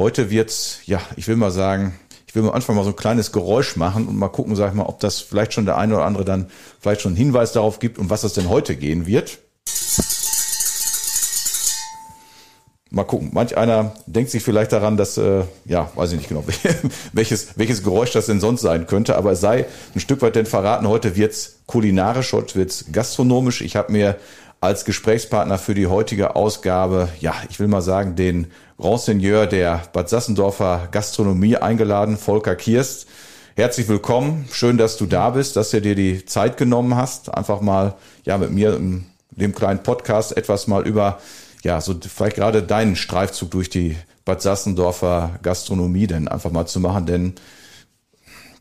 Heute wird's, ja, ich will mal sagen, ich will am Anfang mal so ein kleines Geräusch machen und mal gucken, sag ich mal, ob das vielleicht schon der eine oder andere dann vielleicht schon einen Hinweis darauf gibt, um was es denn heute gehen wird. Mal gucken. Manch einer denkt sich vielleicht daran, dass, äh, ja, weiß ich nicht genau, welches, welches Geräusch das denn sonst sein könnte, aber es sei ein Stück weit denn verraten, heute wird's kulinarisch, heute wird's gastronomisch. Ich habe mir als Gesprächspartner für die heutige Ausgabe, ja, ich will mal sagen, den Grand Seigneur der Bad Sassendorfer Gastronomie eingeladen, Volker Kirst. Herzlich willkommen. Schön, dass du da bist, dass du dir die Zeit genommen hast, einfach mal, ja, mit mir in dem kleinen Podcast etwas mal über, ja, so vielleicht gerade deinen Streifzug durch die Bad Sassendorfer Gastronomie denn einfach mal zu machen, denn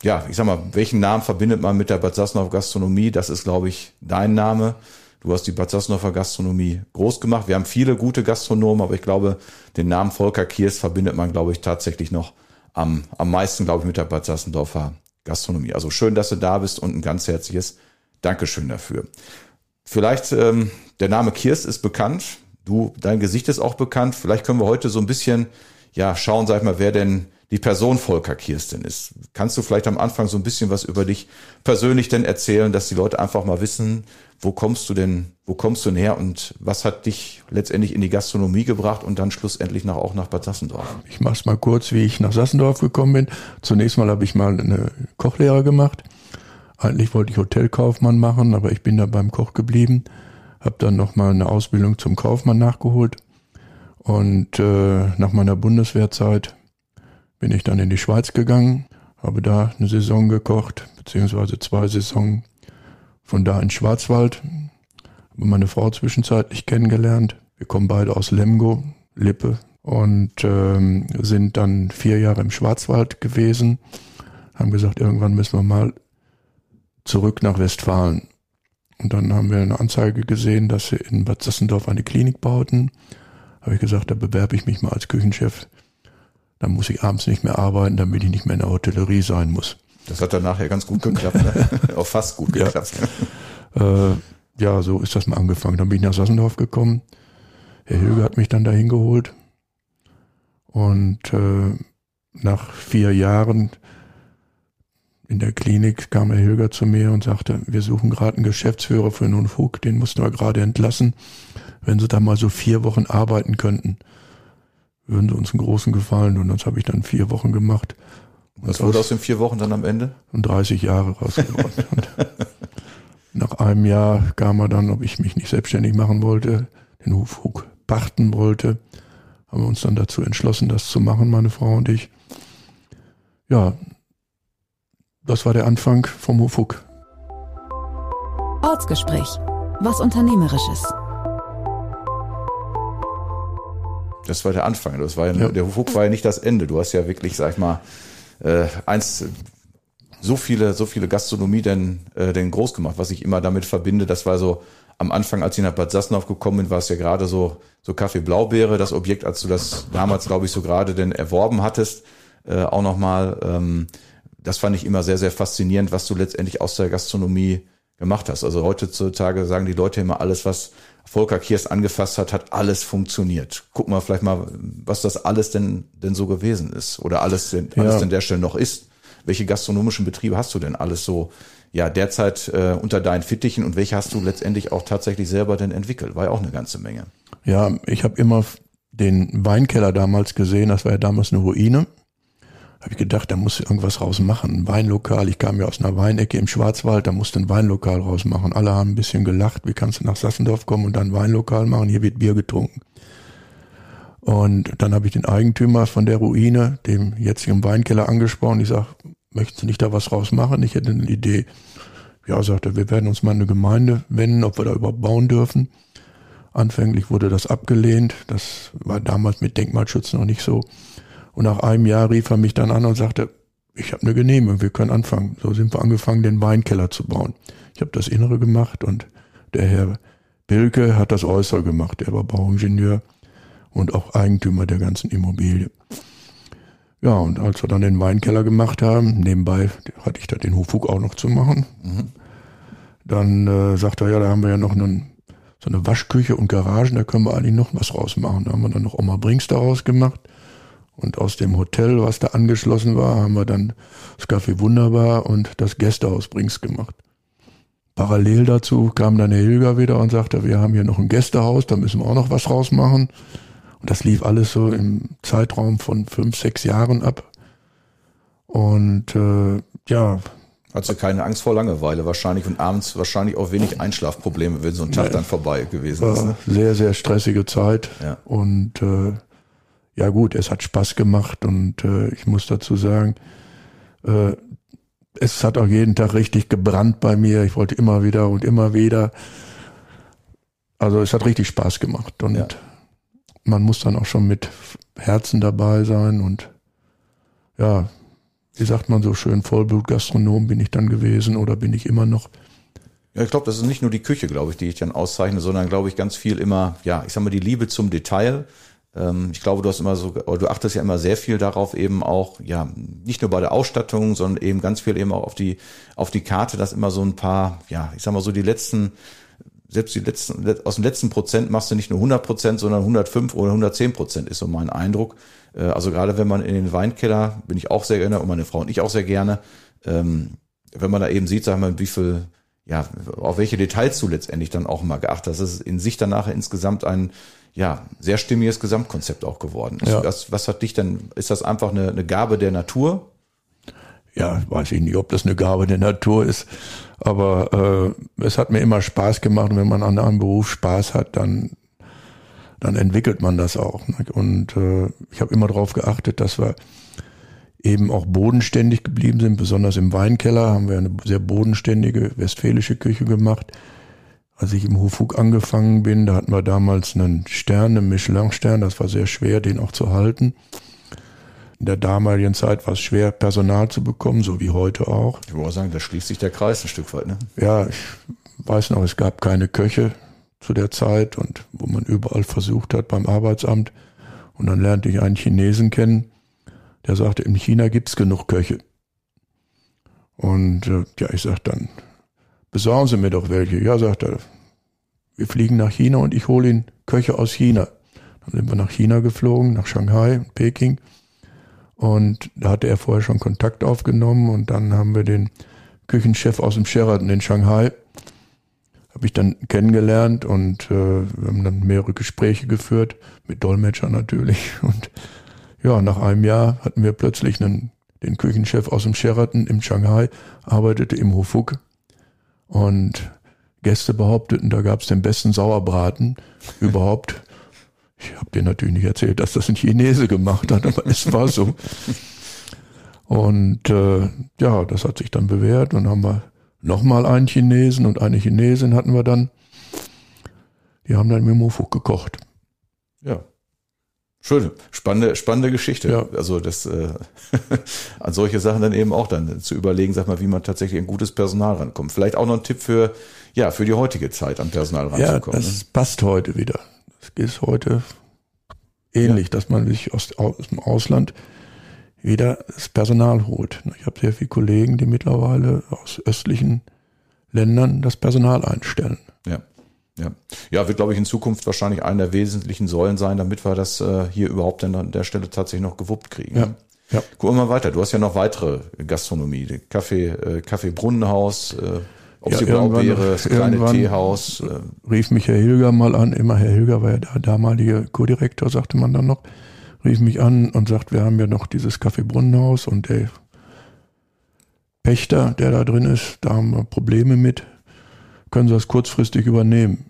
ja, ich sag mal, welchen Namen verbindet man mit der Bad Sassendorfer Gastronomie? Das ist, glaube ich, dein Name. Du hast die Bad Sassendorfer Gastronomie groß gemacht. Wir haben viele gute Gastronomen, aber ich glaube, den Namen Volker Kiers verbindet man, glaube ich, tatsächlich noch am, am meisten, glaube ich, mit der Bad Sassendorfer Gastronomie. Also schön, dass du da bist und ein ganz herzliches Dankeschön dafür. Vielleicht, ähm, der Name Kiers ist bekannt. Du, dein Gesicht ist auch bekannt. Vielleicht können wir heute so ein bisschen, ja, schauen, sag ich mal, wer denn die Person Volker Kirsten ist. Kannst du vielleicht am Anfang so ein bisschen was über dich persönlich denn erzählen, dass die Leute einfach mal wissen, wo kommst du denn, wo kommst du denn her und was hat dich letztendlich in die Gastronomie gebracht und dann schlussendlich nach, auch nach Bad Sassendorf? Ich mach's mal kurz, wie ich nach Sassendorf gekommen bin. Zunächst mal habe ich mal eine Kochlehre gemacht. Eigentlich wollte ich Hotelkaufmann machen, aber ich bin da beim Koch geblieben. Habe dann noch mal eine Ausbildung zum Kaufmann nachgeholt und äh, nach meiner Bundeswehrzeit bin ich dann in die Schweiz gegangen, habe da eine Saison gekocht, beziehungsweise zwei Saison von da in Schwarzwald. Habe meine Frau zwischenzeitlich kennengelernt. Wir kommen beide aus Lemgo, Lippe und ähm, sind dann vier Jahre im Schwarzwald gewesen. Haben gesagt, irgendwann müssen wir mal zurück nach Westfalen. Und dann haben wir eine Anzeige gesehen, dass sie in Bad Sassendorf eine Klinik bauten. Habe ich gesagt, da bewerbe ich mich mal als Küchenchef dann muss ich abends nicht mehr arbeiten, damit ich nicht mehr in der Hotellerie sein muss. Das hat dann nachher ganz gut geklappt, ne? auch fast gut geklappt. Ja. Äh, ja, so ist das mal angefangen. Dann bin ich nach Sassendorf gekommen. Herr Hilge hat mich dann dahin geholt. Und äh, nach vier Jahren in der Klinik kam Herr Hilger zu mir und sagte, wir suchen gerade einen Geschäftsführer für einen Fug, den mussten wir gerade entlassen. Wenn Sie da mal so vier Wochen arbeiten könnten würden sie uns einen großen Gefallen tun. Das habe ich dann vier Wochen gemacht. Was wurde aus den vier Wochen dann am Ende? Und 30 Jahre rausgeworden. nach einem Jahr kam er dann, ob ich mich nicht selbstständig machen wollte, den Hufhug pachten wollte. Haben wir uns dann dazu entschlossen, das zu machen, meine Frau und ich. Ja, das war der Anfang vom Hufhug. Ortsgespräch. Was Unternehmerisches. Das war der Anfang. Das war ja, ja. Der Hufuk war ja nicht das Ende. Du hast ja wirklich, sag ich mal, äh, eins so viele, so viele Gastronomie denn, äh, denn groß gemacht, was ich immer damit verbinde. Das war so am Anfang, als ich nach Bad Sassenhof gekommen bin, war es ja gerade so, so Kaffee Blaubeere, das Objekt, als du das damals, glaube ich, so gerade denn erworben hattest, äh, auch nochmal. Ähm, das fand ich immer sehr, sehr faszinierend, was du letztendlich aus der Gastronomie gemacht hast. Also heutzutage sagen die Leute immer, alles, was Volker Kiers angefasst hat, hat alles funktioniert. Gucken wir vielleicht mal, was das alles denn, denn so gewesen ist oder alles, denn, alles ja. denn der Stelle noch ist. Welche gastronomischen Betriebe hast du denn alles so ja derzeit äh, unter deinen Fittichen und welche hast du letztendlich auch tatsächlich selber denn entwickelt? War ja auch eine ganze Menge. Ja, ich habe immer den Weinkeller damals gesehen, das war ja damals eine Ruine habe ich gedacht, da muss irgendwas rausmachen. Ein Weinlokal. Ich kam ja aus einer Weinecke im Schwarzwald, da musste ein Weinlokal rausmachen. Alle haben ein bisschen gelacht. Wie kannst du nach Sassendorf kommen und dann ein Weinlokal machen? Hier wird Bier getrunken. Und dann habe ich den Eigentümer von der Ruine, dem jetzigen Weinkeller, angesprochen. Ich sage, möchtest du nicht da was rausmachen? Ich hätte eine Idee. Ja, sagte, wir werden uns mal eine Gemeinde wenden, ob wir da überhaupt bauen dürfen. Anfänglich wurde das abgelehnt. Das war damals mit Denkmalschutz noch nicht so. Und nach einem Jahr rief er mich dann an und sagte, ich habe eine Genehmigung, wir können anfangen. So sind wir angefangen, den Weinkeller zu bauen. Ich habe das Innere gemacht und der Herr Bilke hat das Äußere gemacht. Der war Bauingenieur und auch Eigentümer der ganzen Immobilie. Ja, und als wir dann den Weinkeller gemacht haben, nebenbei hatte ich da den Hofug auch noch zu machen, mhm. dann äh, sagte er, ja, da haben wir ja noch einen, so eine Waschküche und Garagen, da können wir eigentlich noch was rausmachen. Da haben wir dann noch Oma Brinks daraus gemacht. Und aus dem Hotel, was da angeschlossen war, haben wir dann das Café Wunderbar und das Gästehaus Brings gemacht. Parallel dazu kam dann Herr Hilger wieder und sagte, wir haben hier noch ein Gästehaus, da müssen wir auch noch was rausmachen. Und das lief alles so im Zeitraum von fünf, sechs Jahren ab. Und äh, ja. Also keine Angst vor Langeweile wahrscheinlich und abends wahrscheinlich auch wenig Einschlafprobleme, wenn so ein Tag nee, dann vorbei gewesen ist. Ne? Sehr, sehr stressige Zeit. Ja. Und äh, ja gut, es hat Spaß gemacht und äh, ich muss dazu sagen, äh, es hat auch jeden Tag richtig gebrannt bei mir. Ich wollte immer wieder und immer wieder. Also es hat richtig Spaß gemacht und ja man muss dann auch schon mit Herzen dabei sein und ja, wie sagt man so schön, Vollblutgastronom bin ich dann gewesen oder bin ich immer noch. Ja, ich glaube, das ist nicht nur die Küche, glaube ich, die ich dann auszeichne, sondern glaube ich ganz viel immer, ja, ich sag mal, die Liebe zum Detail. Ähm, ich glaube, du hast immer so, du achtest ja immer sehr viel darauf, eben auch, ja, nicht nur bei der Ausstattung, sondern eben ganz viel eben auch auf die, auf die Karte, dass immer so ein paar, ja, ich sag mal so die letzten selbst die letzten, aus dem letzten Prozent machst du nicht nur 100 Prozent, sondern 105 oder 110 Prozent ist so mein Eindruck. Äh, also gerade wenn man in den Weinkeller, bin ich auch sehr gerne und meine Frau und ich auch sehr gerne, ähm, wenn man da eben sieht, sagen wir, wie viel, ja, auf welche Details du letztendlich dann auch mal geachtet hast. Das ist in sich dann nachher insgesamt ein, ja, sehr stimmiges Gesamtkonzept auch geworden. Ja. Was, was hat dich denn, ist das einfach eine, eine Gabe der Natur? Ja, weiß ich nicht, ob das eine Gabe der Natur ist. Aber äh, es hat mir immer Spaß gemacht. Und wenn man an einem Beruf Spaß hat, dann, dann entwickelt man das auch. Ne? Und äh, ich habe immer darauf geachtet, dass wir eben auch bodenständig geblieben sind. Besonders im Weinkeller haben wir eine sehr bodenständige westfälische Küche gemacht. Als ich im Hofug angefangen bin, da hatten wir damals einen Stern, einen Michelin-Stern. Das war sehr schwer, den auch zu halten. In der damaligen Zeit war es schwer, Personal zu bekommen, so wie heute auch. Ich würde sagen, da schließt sich der Kreis ein Stück weit, ne? Ja, ich weiß noch, es gab keine Köche zu der Zeit und wo man überall versucht hat beim Arbeitsamt. Und dann lernte ich einen Chinesen kennen, der sagte, in China gibt's genug Köche. Und äh, ja, ich sag dann, besorgen Sie mir doch welche. Ja, sagt er, wir fliegen nach China und ich hole Ihnen Köche aus China. Dann sind wir nach China geflogen, nach Shanghai Peking. Und da hatte er vorher schon Kontakt aufgenommen und dann haben wir den Küchenchef aus dem Sheraton in Shanghai, habe ich dann kennengelernt und äh, wir haben dann mehrere Gespräche geführt, mit Dolmetscher natürlich. Und ja, nach einem Jahr hatten wir plötzlich einen, den Küchenchef aus dem Sheraton in Shanghai, arbeitete im Hofuk und Gäste behaupteten, da gab es den besten Sauerbraten überhaupt. Ich habe dir natürlich nicht erzählt, dass das ein Chinese gemacht hat, aber es war so. Und äh, ja, das hat sich dann bewährt und haben wir nochmal einen Chinesen und eine Chinesin hatten wir dann. Die haben dann mit Mofuk gekocht. Ja. Schön, spannende, spannende Geschichte. Ja. Also das äh, an solche Sachen dann eben auch dann zu überlegen, sag mal, wie man tatsächlich ein gutes Personal rankommt. Vielleicht auch noch ein Tipp für ja für die heutige Zeit an Personal ranzukommen. Ja, das ne? passt heute wieder. Das ist heute ähnlich, ja. dass man sich aus, aus dem Ausland wieder das Personal holt. Ich habe sehr viele Kollegen, die mittlerweile aus östlichen Ländern das Personal einstellen. Ja. Ja, ja wird, glaube ich, in Zukunft wahrscheinlich eine der wesentlichen Säulen sein, damit wir das äh, hier überhaupt an der Stelle tatsächlich noch gewuppt kriegen. Ja. Ja. Gucken wir mal weiter. Du hast ja noch weitere Gastronomie. Kaffee, äh, Kaffee Brunnenhaus, äh, ob ja, sie blau wäre, das kleine Teehaus. Äh. Rief mich Herr Hilger mal an, immer Herr Hilger war ja der damalige Co-Direktor, sagte man dann noch, rief mich an und sagt, wir haben ja noch dieses Café Brunnenhaus und der Pächter, der da drin ist, da haben wir Probleme mit. Können Sie das kurzfristig übernehmen?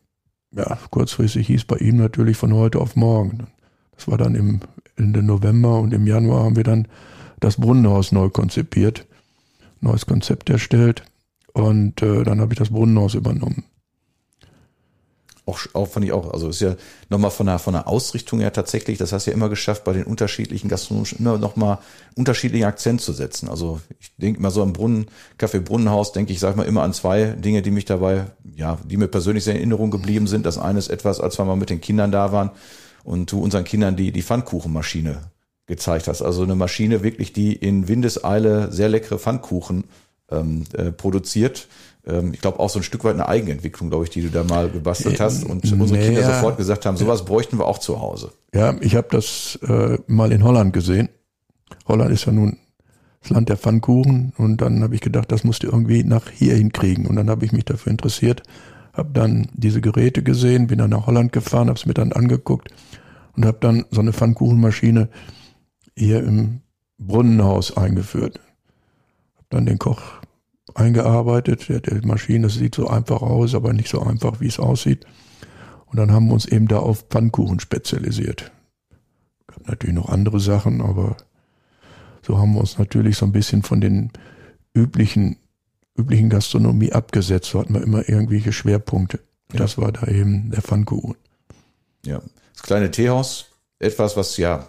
Ja, kurzfristig hieß bei ihm natürlich von heute auf morgen. Das war dann im Ende November und im Januar haben wir dann das Brunnenhaus neu konzipiert, neues Konzept erstellt. Und äh, dann habe ich das Brunnenhaus übernommen. Auch, auch fand ich auch, also ist ja nochmal von der, von der Ausrichtung her tatsächlich, das hast du ja immer geschafft, bei den unterschiedlichen Gastronomischen immer nochmal unterschiedlichen Akzent zu setzen. Also ich denke mal so am Brunnen, Café Brunnenhaus, denke ich, sag mal immer an zwei Dinge, die mich dabei, ja, die mir persönlich sehr in Erinnerung geblieben sind. Das eine ist etwas, als wir mal mit den Kindern da waren und du unseren Kindern die, die Pfannkuchenmaschine gezeigt hast. Also eine Maschine wirklich, die in Windeseile sehr leckere Pfannkuchen ähm, äh, produziert ich glaube auch so ein Stück weit eine Eigenentwicklung, glaube ich, die du da mal gebastelt hast und äh, unsere Kinder sofort gesagt haben, sowas bräuchten wir auch zu Hause. Ja, ich habe das äh, mal in Holland gesehen. Holland ist ja nun das Land der Pfannkuchen und dann habe ich gedacht, das musst du irgendwie nach hier hinkriegen und dann habe ich mich dafür interessiert, habe dann diese Geräte gesehen, bin dann nach Holland gefahren, habe es mir dann angeguckt und habe dann so eine Pfannkuchenmaschine hier im Brunnenhaus eingeführt. Habe dann den Koch eingearbeitet. Der, der Maschine, das sieht so einfach aus, aber nicht so einfach, wie es aussieht. Und dann haben wir uns eben da auf Pfannkuchen spezialisiert. Gab natürlich noch andere Sachen, aber so haben wir uns natürlich so ein bisschen von den üblichen, üblichen Gastronomie abgesetzt. So hatten wir immer irgendwelche Schwerpunkte. Ja. Das war da eben der Pfannkuchen. Ja, das kleine Teehaus, etwas, was ja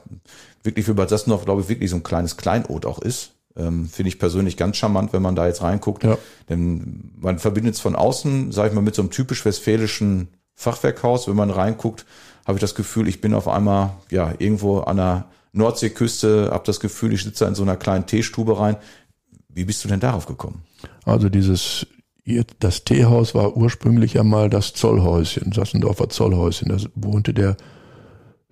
wirklich für Bad Sassendorf, glaube ich, wirklich so ein kleines Kleinod auch ist. Ähm, Finde ich persönlich ganz charmant, wenn man da jetzt reinguckt. Ja. Denn man verbindet es von außen, sage ich mal, mit so einem typisch westfälischen Fachwerkhaus. Wenn man reinguckt, habe ich das Gefühl, ich bin auf einmal ja irgendwo an der Nordseeküste, habe das Gefühl, ich sitze in so einer kleinen Teestube rein. Wie bist du denn darauf gekommen? Also dieses das Teehaus war ursprünglich einmal das Zollhäuschen, Sassendorfer Zollhäuschen. Da wohnte der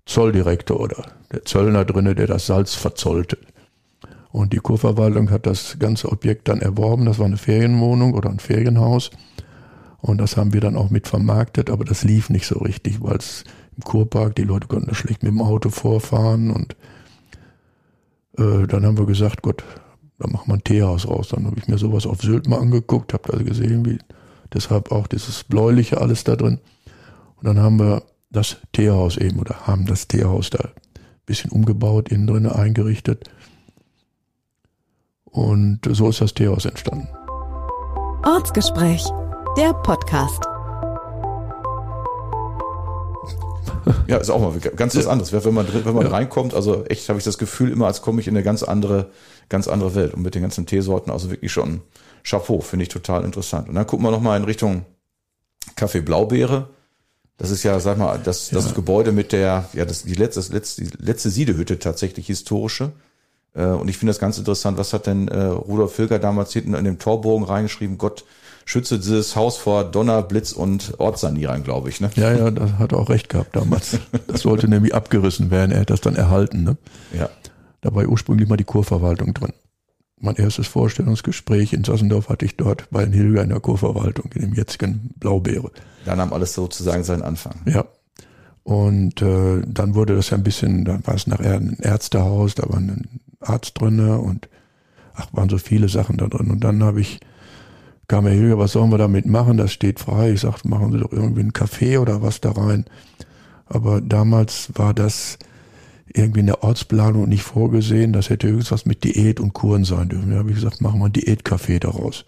Zolldirektor oder der Zöllner drinne, der das Salz verzollte. Und die Kurverwaltung hat das ganze Objekt dann erworben. Das war eine Ferienwohnung oder ein Ferienhaus. Und das haben wir dann auch mit vermarktet, aber das lief nicht so richtig, weil es im Kurpark, die Leute konnten da schlecht mit dem Auto vorfahren. Und äh, dann haben wir gesagt, Gott, da machen wir ein Teehaus raus. Dann habe ich mir sowas auf Sylt mal angeguckt, habe da gesehen, wie deshalb auch dieses bläuliche alles da drin. Und dann haben wir das Teehaus eben oder haben das Teehaus da ein bisschen umgebaut, innen drin eingerichtet. Und so ist das Teehaus entstanden. Ortsgespräch, der Podcast. Ja, ist auch mal ganz was anderes. Wenn man, wenn man ja. reinkommt, also echt habe ich das Gefühl immer, als komme ich in eine ganz andere, ganz andere Welt. Und mit den ganzen Teesorten, also wirklich schon Chapeau, finde ich total interessant. Und dann gucken wir nochmal in Richtung Kaffee Blaubeere. Das ist ja, sag mal, das, das ja. Gebäude mit der, ja, das, die letzte, das letzte, die letzte Siedehütte tatsächlich historische. Äh, und ich finde das ganz interessant, was hat denn äh, Rudolf Filger damals hinten in dem Torbogen reingeschrieben, Gott schütze dieses Haus vor Donner, Blitz und Ortssanierern, glaube ich. Ne? Ja, ja, das hat er auch recht gehabt damals. Das sollte nämlich abgerissen werden, er hat das dann erhalten. Ne? Ja. Da war ursprünglich mal die Kurverwaltung drin. Mein erstes Vorstellungsgespräch in Sassendorf hatte ich dort bei Hilger in der Kurverwaltung, in dem jetzigen Blaubeere. Da nahm alles sozusagen seinen Anfang. Ja, und äh, dann wurde das ja ein bisschen, dann war es nachher ein Ärztehaus, da war ein Arzt drinne und ach, waren so viele Sachen da drin. Und dann habe ich, kam er hier, was sollen wir damit machen? Das steht frei. Ich sagte, machen Sie doch irgendwie einen Kaffee oder was da rein. Aber damals war das irgendwie in der Ortsplanung nicht vorgesehen. Das hätte irgendwas mit Diät und Kuren sein dürfen. Da habe ich gesagt, machen wir ein Diätkaffee daraus.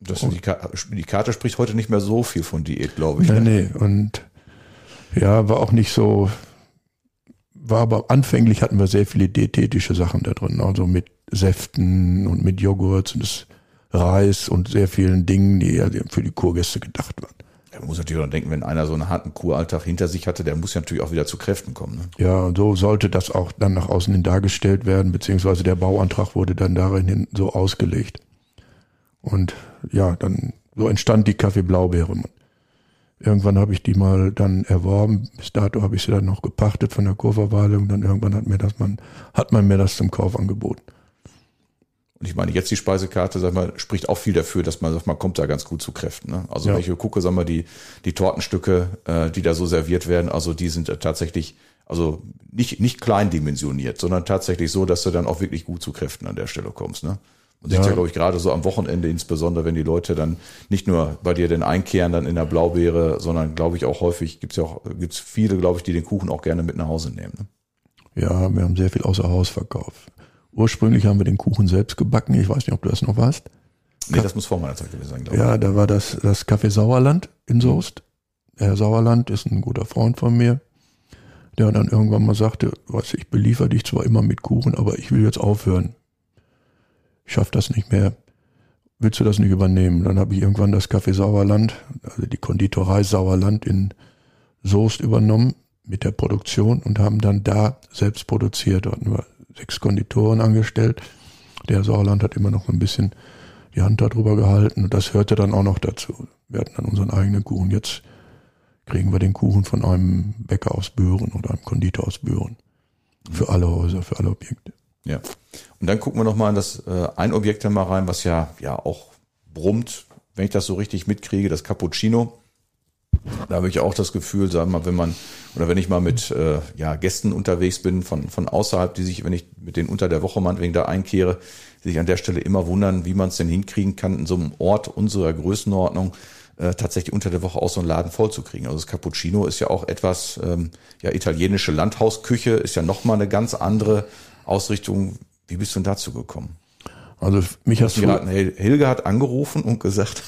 Das die, Karte, die Karte spricht heute nicht mehr so viel von Diät, glaube ich. Nee, ne? nee. Und ja, war auch nicht so, war aber anfänglich hatten wir sehr viele diätetische Sachen da drin, also mit Säften und mit Joghurt und das Reis und sehr vielen Dingen, die ja für die Kurgäste gedacht waren. Ja, man muss natürlich auch denken, wenn einer so einen harten Kuralltag hinter sich hatte, der muss ja natürlich auch wieder zu Kräften kommen. Ne? Ja, und so sollte das auch dann nach außen hin dargestellt werden, beziehungsweise der Bauantrag wurde dann darin hin so ausgelegt. Und ja, dann so entstand die Kaffee Blaubeere. Irgendwann habe ich die mal dann erworben. Bis dato habe ich sie dann noch gepachtet von der Kurverwaltung. Dann irgendwann hat mir das man, hat man mir das zum Kauf angeboten. Und ich meine, jetzt die Speisekarte, sag mal, spricht auch viel dafür, dass man sagt, man kommt da ganz gut zu Kräften. Ne? Also ja. wenn ich gucke, sag mal, die, die Tortenstücke, äh, die da so serviert werden, also die sind tatsächlich, also nicht, nicht kleindimensioniert, sondern tatsächlich so, dass du dann auch wirklich gut zu Kräften an der Stelle kommst. Ne? Und ja. sieht ja, glaube ich, gerade so am Wochenende insbesondere, wenn die Leute dann nicht nur bei dir den einkehren dann in der Blaubeere, sondern glaube ich auch häufig gibt's ja auch, gibt's viele, glaube ich, die den Kuchen auch gerne mit nach Hause nehmen. Ne? Ja, wir haben sehr viel außer Haus verkauft. Ursprünglich haben wir den Kuchen selbst gebacken. Ich weiß nicht, ob du das noch weißt. Nee, das muss vor meiner Zeit gewesen sein, glaube ich. Ja, da war das, das Café Sauerland in Soest. der Herr Sauerland ist ein guter Freund von mir, der dann irgendwann mal sagte, was ich beliefer dich zwar immer mit Kuchen, aber ich will jetzt aufhören. Ich schaff das nicht mehr. Willst du das nicht übernehmen? Dann habe ich irgendwann das Café Sauerland, also die Konditorei Sauerland in Soest übernommen mit der Produktion und haben dann da selbst produziert. Hatten wir sechs Konditoren angestellt. Der Sauerland hat immer noch ein bisschen die Hand darüber gehalten und das hörte dann auch noch dazu. Wir hatten dann unseren eigenen Kuchen. Jetzt kriegen wir den Kuchen von einem Bäcker aus Büren oder einem Konditor aus Büren. Für alle Häuser, für alle Objekte. Ja. Und dann gucken wir nochmal in das äh, ein Objekt dann mal rein, was ja, ja auch brummt, wenn ich das so richtig mitkriege, das Cappuccino. Da habe ich auch das Gefühl, sagen wir mal, wenn man, oder wenn ich mal mit äh, ja, Gästen unterwegs bin von, von außerhalb, die sich, wenn ich mit denen unter der Woche meinetwegen da einkehre, die sich an der Stelle immer wundern, wie man es denn hinkriegen kann, in so einem Ort unserer Größenordnung äh, tatsächlich unter der Woche auch so einen Laden vollzukriegen. Also das Cappuccino ist ja auch etwas, ähm, ja, italienische Landhausküche ist ja nochmal eine ganz andere Ausrichtung. Wie bist du denn dazu gekommen? Also mich hast du. Geraten, Hilge hat angerufen und gesagt.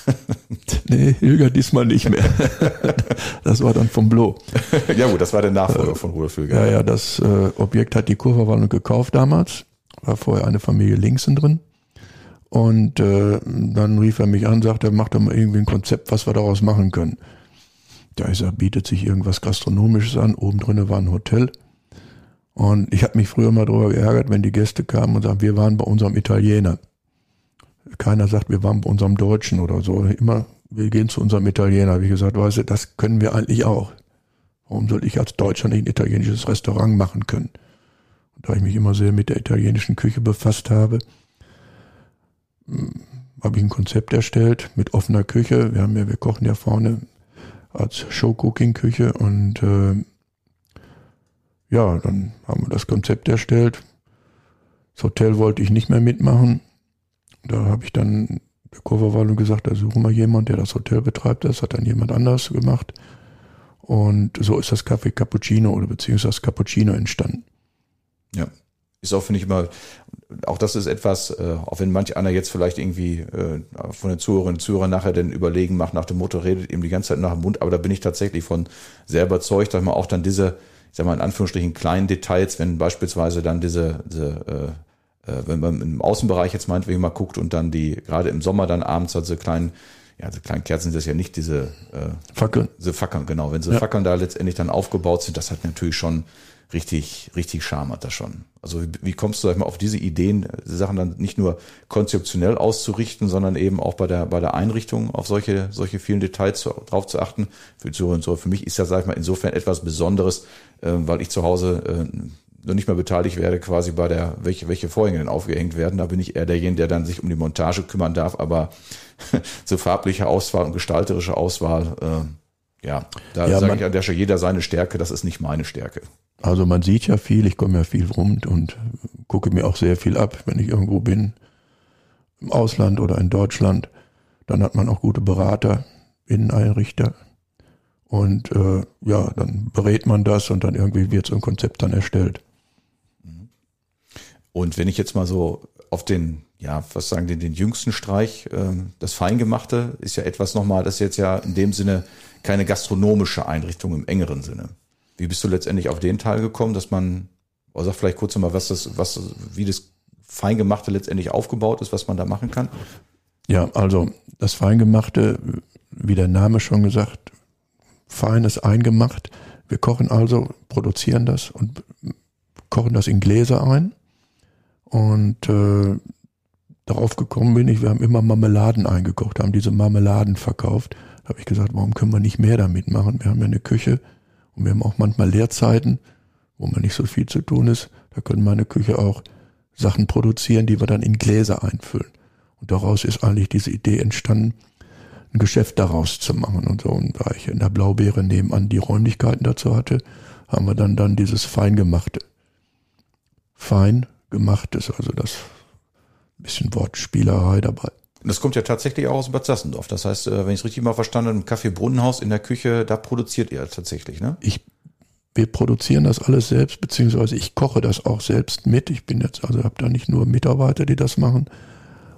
nee, Hilge diesmal nicht mehr. das war dann vom Blo. ja gut, das war der Nachfolger äh, von Rudolf Hilger. Ja, ja, das äh, Objekt hat die Kurverwaltung gekauft damals. War vorher eine Familie Linksen drin. Und äh, dann rief er mich an, sagte, mach doch mal irgendwie ein Konzept, was wir daraus machen können. Da ist er, bietet sich irgendwas Gastronomisches an. Oben drinnen war ein Hotel. Und ich habe mich früher mal darüber geärgert, wenn die Gäste kamen und sagten, wir waren bei unserem Italiener. Keiner sagt, wir waren bei unserem Deutschen oder so. Immer, wir gehen zu unserem Italiener. Wie gesagt, weißt du, das können wir eigentlich auch. Warum soll ich als Deutscher nicht ein italienisches Restaurant machen können? Und da ich mich immer sehr mit der italienischen Küche befasst habe, hm, habe ich ein Konzept erstellt mit offener Küche. Wir haben ja, wir kochen ja vorne als Show-Cooking-Küche und äh, ja, dann haben wir das Konzept erstellt. Das Hotel wollte ich nicht mehr mitmachen. Da habe ich dann der Kurverwaltung gesagt, da suchen wir jemanden, der das Hotel betreibt. Das hat dann jemand anders gemacht. Und so ist das Café Cappuccino oder beziehungsweise Cappuccino entstanden. Ja. Ist auch, finde ich immer, auch das ist etwas, äh, auch wenn manch einer jetzt vielleicht irgendwie äh, von den Zuhörerinnen und Zuhörern nachher den Überlegen macht, nach dem Motto, redet ihm die ganze Zeit nach dem Mund, aber da bin ich tatsächlich von sehr überzeugt, dass man auch dann diese, sag mal in Anführungsstrichen kleinen Details, wenn beispielsweise dann diese, diese äh, äh, wenn man im Außenbereich jetzt meinetwegen mal guckt und dann die, gerade im Sommer dann abends also kleinen, ja, diese kleinen Kerzen sind das ja nicht diese äh, Fackeln. Diese Fackeln, genau. Wenn sie ja. Fackeln da letztendlich dann aufgebaut sind, das hat natürlich schon richtig, richtig Charme hat das schon. Also wie, wie kommst du sag ich mal, auf diese Ideen, Sachen dann nicht nur konzeptionell auszurichten, sondern eben auch bei der, bei der Einrichtung auf solche, solche vielen Details zu, drauf zu achten. Für Zuhörer und so. Für mich ist das, sag ich mal, insofern etwas Besonderes, äh, weil ich zu Hause äh, noch nicht mehr beteiligt werde, quasi bei der, welche, welche Vorhänge denn aufgehängt werden. Da bin ich eher derjenige, der dann sich um die Montage kümmern darf, aber so farbliche Auswahl und gestalterische Auswahl, äh, ja, da ja, sage ich an der Stelle jeder seine Stärke, das ist nicht meine Stärke. Also man sieht ja viel, ich komme ja viel rum und gucke mir auch sehr viel ab, wenn ich irgendwo bin, im Ausland oder in Deutschland. Dann hat man auch gute Berater, Inneneinrichter. Und äh, ja, dann berät man das und dann irgendwie wird so ein Konzept dann erstellt. Und wenn ich jetzt mal so auf den, ja, was sagen den, den jüngsten Streich, äh, das Feingemachte ist ja etwas nochmal, das ist jetzt ja in dem Sinne keine gastronomische Einrichtung im engeren Sinne. Wie bist du letztendlich auf den Teil gekommen, dass man, oder sag vielleicht kurz nochmal, was das, was, wie das Feingemachte letztendlich aufgebaut ist, was man da machen kann? Ja, also das Feingemachte, wie der Name schon gesagt, feines eingemacht. Wir kochen also, produzieren das und kochen das in Gläser ein. Und äh, darauf gekommen bin ich, wir haben immer Marmeladen eingekocht, haben diese Marmeladen verkauft. Da habe ich gesagt, warum können wir nicht mehr damit machen? Wir haben ja eine Küche, und wir haben auch manchmal Leerzeiten, wo man nicht so viel zu tun ist. Da können meine Küche auch Sachen produzieren, die wir dann in Gläser einfüllen. Und daraus ist eigentlich diese Idee entstanden, ein Geschäft daraus zu machen und so. Und da ich in der Blaubeere nebenan die Räumlichkeiten dazu hatte, haben wir dann dann dieses Feingemachte. Fein gemachtes, also das bisschen Wortspielerei dabei. Das kommt ja tatsächlich auch aus Bad Sassendorf. Das heißt, äh, wenn ich es richtig mal verstanden habe, im Café Brunnenhaus in der Küche, da produziert ihr tatsächlich, ne? Ich, wir produzieren das alles selbst, beziehungsweise ich koche das auch selbst mit. Ich bin jetzt, also habe da nicht nur Mitarbeiter, die das machen.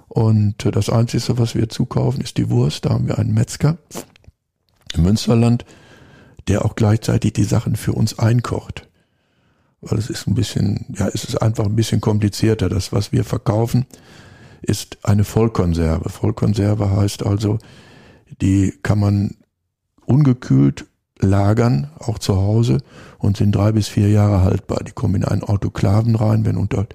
Und äh, das Einzige, was wir zukaufen, ist die Wurst. Da haben wir einen Metzger im Münsterland, der auch gleichzeitig die Sachen für uns einkocht. Weil es ist ein bisschen, ja, es ist einfach ein bisschen komplizierter. Das, was wir verkaufen, ist eine Vollkonserve. Vollkonserve heißt also, die kann man ungekühlt lagern, auch zu Hause, und sind drei bis vier Jahre haltbar. Die kommen in einen Autoklaven rein, werden unter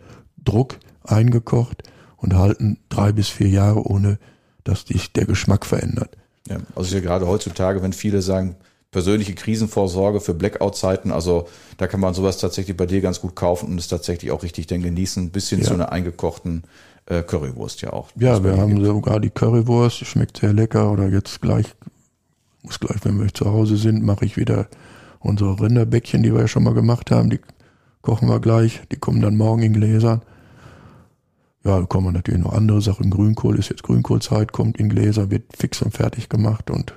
Druck eingekocht und halten drei bis vier Jahre, ohne dass sich der Geschmack verändert. Ja, also ja gerade heutzutage, wenn viele sagen, persönliche Krisenvorsorge für Blackout-Zeiten, also da kann man sowas tatsächlich bei dir ganz gut kaufen und es tatsächlich auch richtig dann genießen, bis hin ja. zu einer eingekochten äh, Currywurst ja auch. Ja, wir haben gibt. sogar die Currywurst, schmeckt sehr lecker oder jetzt gleich, muss gleich, wenn wir zu Hause sind, mache ich wieder unsere Rinderbäckchen, die wir ja schon mal gemacht haben, die kochen wir gleich, die kommen dann morgen in Gläsern. Ja, da kommen natürlich noch andere Sachen. Grünkohl ist jetzt Grünkohlzeit, kommt in Gläser, wird fix und fertig gemacht und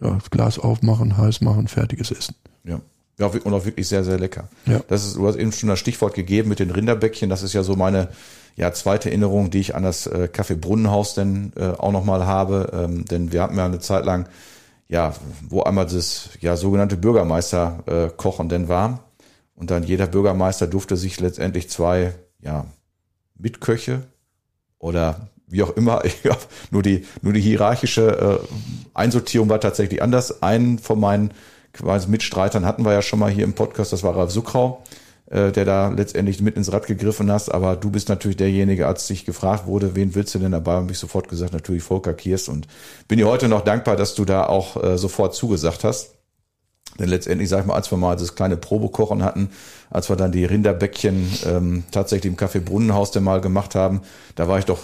ja, das Glas aufmachen, heiß machen, fertiges Essen. Ja. Ja, und auch wirklich sehr, sehr lecker. Ja. Das ist, du hast eben schon das Stichwort gegeben mit den Rinderbäckchen. Das ist ja so meine ja, zweite Erinnerung, die ich an das äh, Café Brunnenhaus denn äh, auch nochmal habe. Ähm, denn wir hatten ja eine Zeit lang, ja, wo einmal das ja sogenannte Bürgermeister äh, kochen denn war. Und dann jeder Bürgermeister durfte sich letztendlich zwei, ja, Mitköche oder wie auch immer, ja, nur die, nur die hierarchische äh, Einsortierung war tatsächlich anders. Einen von meinen quasi Mitstreitern hatten wir ja schon mal hier im Podcast, das war Ralf Suckrau, äh, der da letztendlich mit ins Rad gegriffen hast. Aber du bist natürlich derjenige, als dich gefragt wurde, wen willst du denn dabei? Und ich sofort gesagt, natürlich Volker Kiers. Und bin dir heute noch dankbar, dass du da auch äh, sofort zugesagt hast. Denn letztendlich, sag ich mal, als wir mal das kleine Probekochen hatten, als wir dann die Rinderbäckchen ähm, tatsächlich im Café Brunnenhaus dann mal gemacht haben, da war ich doch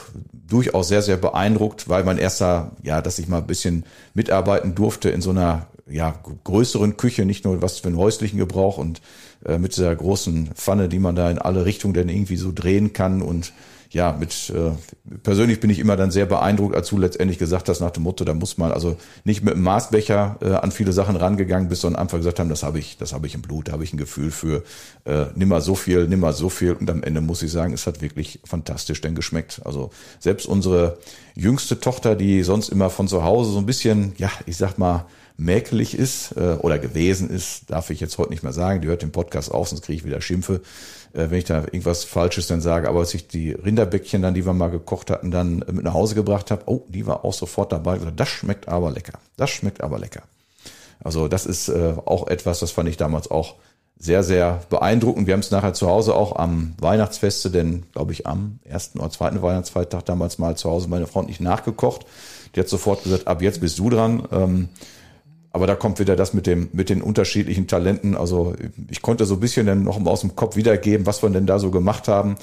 durchaus sehr, sehr beeindruckt, weil mein erster, ja, dass ich mal ein bisschen mitarbeiten durfte in so einer ja, größeren Küche, nicht nur was für einen häuslichen Gebrauch und äh, mit dieser großen Pfanne, die man da in alle Richtungen dann irgendwie so drehen kann und ja, mit äh, persönlich bin ich immer dann sehr beeindruckt, als du letztendlich gesagt hast nach dem Motto, da muss man also nicht mit einem Maßbecher äh, an viele Sachen rangegangen bist, sondern einfach gesagt haben, das habe ich, das habe ich im Blut, da habe ich ein Gefühl für, äh, nimmer so viel, nimmer so viel und am Ende muss ich sagen, es hat wirklich fantastisch denn geschmeckt. Also selbst unsere jüngste Tochter, die sonst immer von zu Hause so ein bisschen, ja, ich sag mal, mäkelig ist äh, oder gewesen ist, darf ich jetzt heute nicht mehr sagen. Die hört den Podcast auf, sonst kriege ich wieder Schimpfe, äh, wenn ich da irgendwas Falsches dann sage. Aber als ich die Rinderbäckchen dann, die wir mal gekocht hatten, dann mit nach Hause gebracht habe, oh, die war auch sofort dabei. Das schmeckt aber lecker. Das schmeckt aber lecker. Also das ist äh, auch etwas, das fand ich damals auch sehr, sehr beeindruckend. Wir haben es nachher zu Hause auch am Weihnachtsfeste, denn glaube ich am ersten oder zweiten Weihnachtsfeiertag damals mal zu Hause meine Frau nicht nachgekocht. Die hat sofort gesagt, ab jetzt bist du dran. Ähm, aber da kommt wieder das mit dem, mit den unterschiedlichen Talenten. Also ich konnte so ein bisschen dann noch aus dem Kopf wiedergeben, was wir denn da so gemacht haben.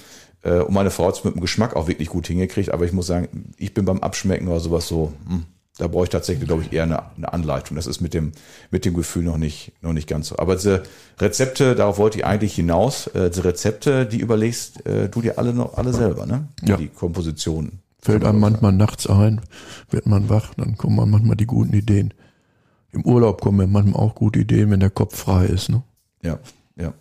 Äh, und meine Frau hat es mit dem Geschmack auch wirklich gut hingekriegt. Aber ich muss sagen, ich bin beim Abschmecken oder sowas so, hm, da brauche ich tatsächlich, glaube ich, eher eine, eine Anleitung. Das ist mit dem, mit dem Gefühl noch nicht, noch nicht ganz so. Aber diese Rezepte, darauf wollte ich eigentlich hinaus. Äh, diese Rezepte, die überlegst äh, du dir alle noch, alle selber, ne? Ja. Die Kompositionen. Fällt einem manchmal nachts ein, wird man wach, dann kommen man manchmal die guten Ideen. Im Urlaub kommen mir manchmal auch gute Ideen, wenn der Kopf frei ist. Ne? Ja, ja.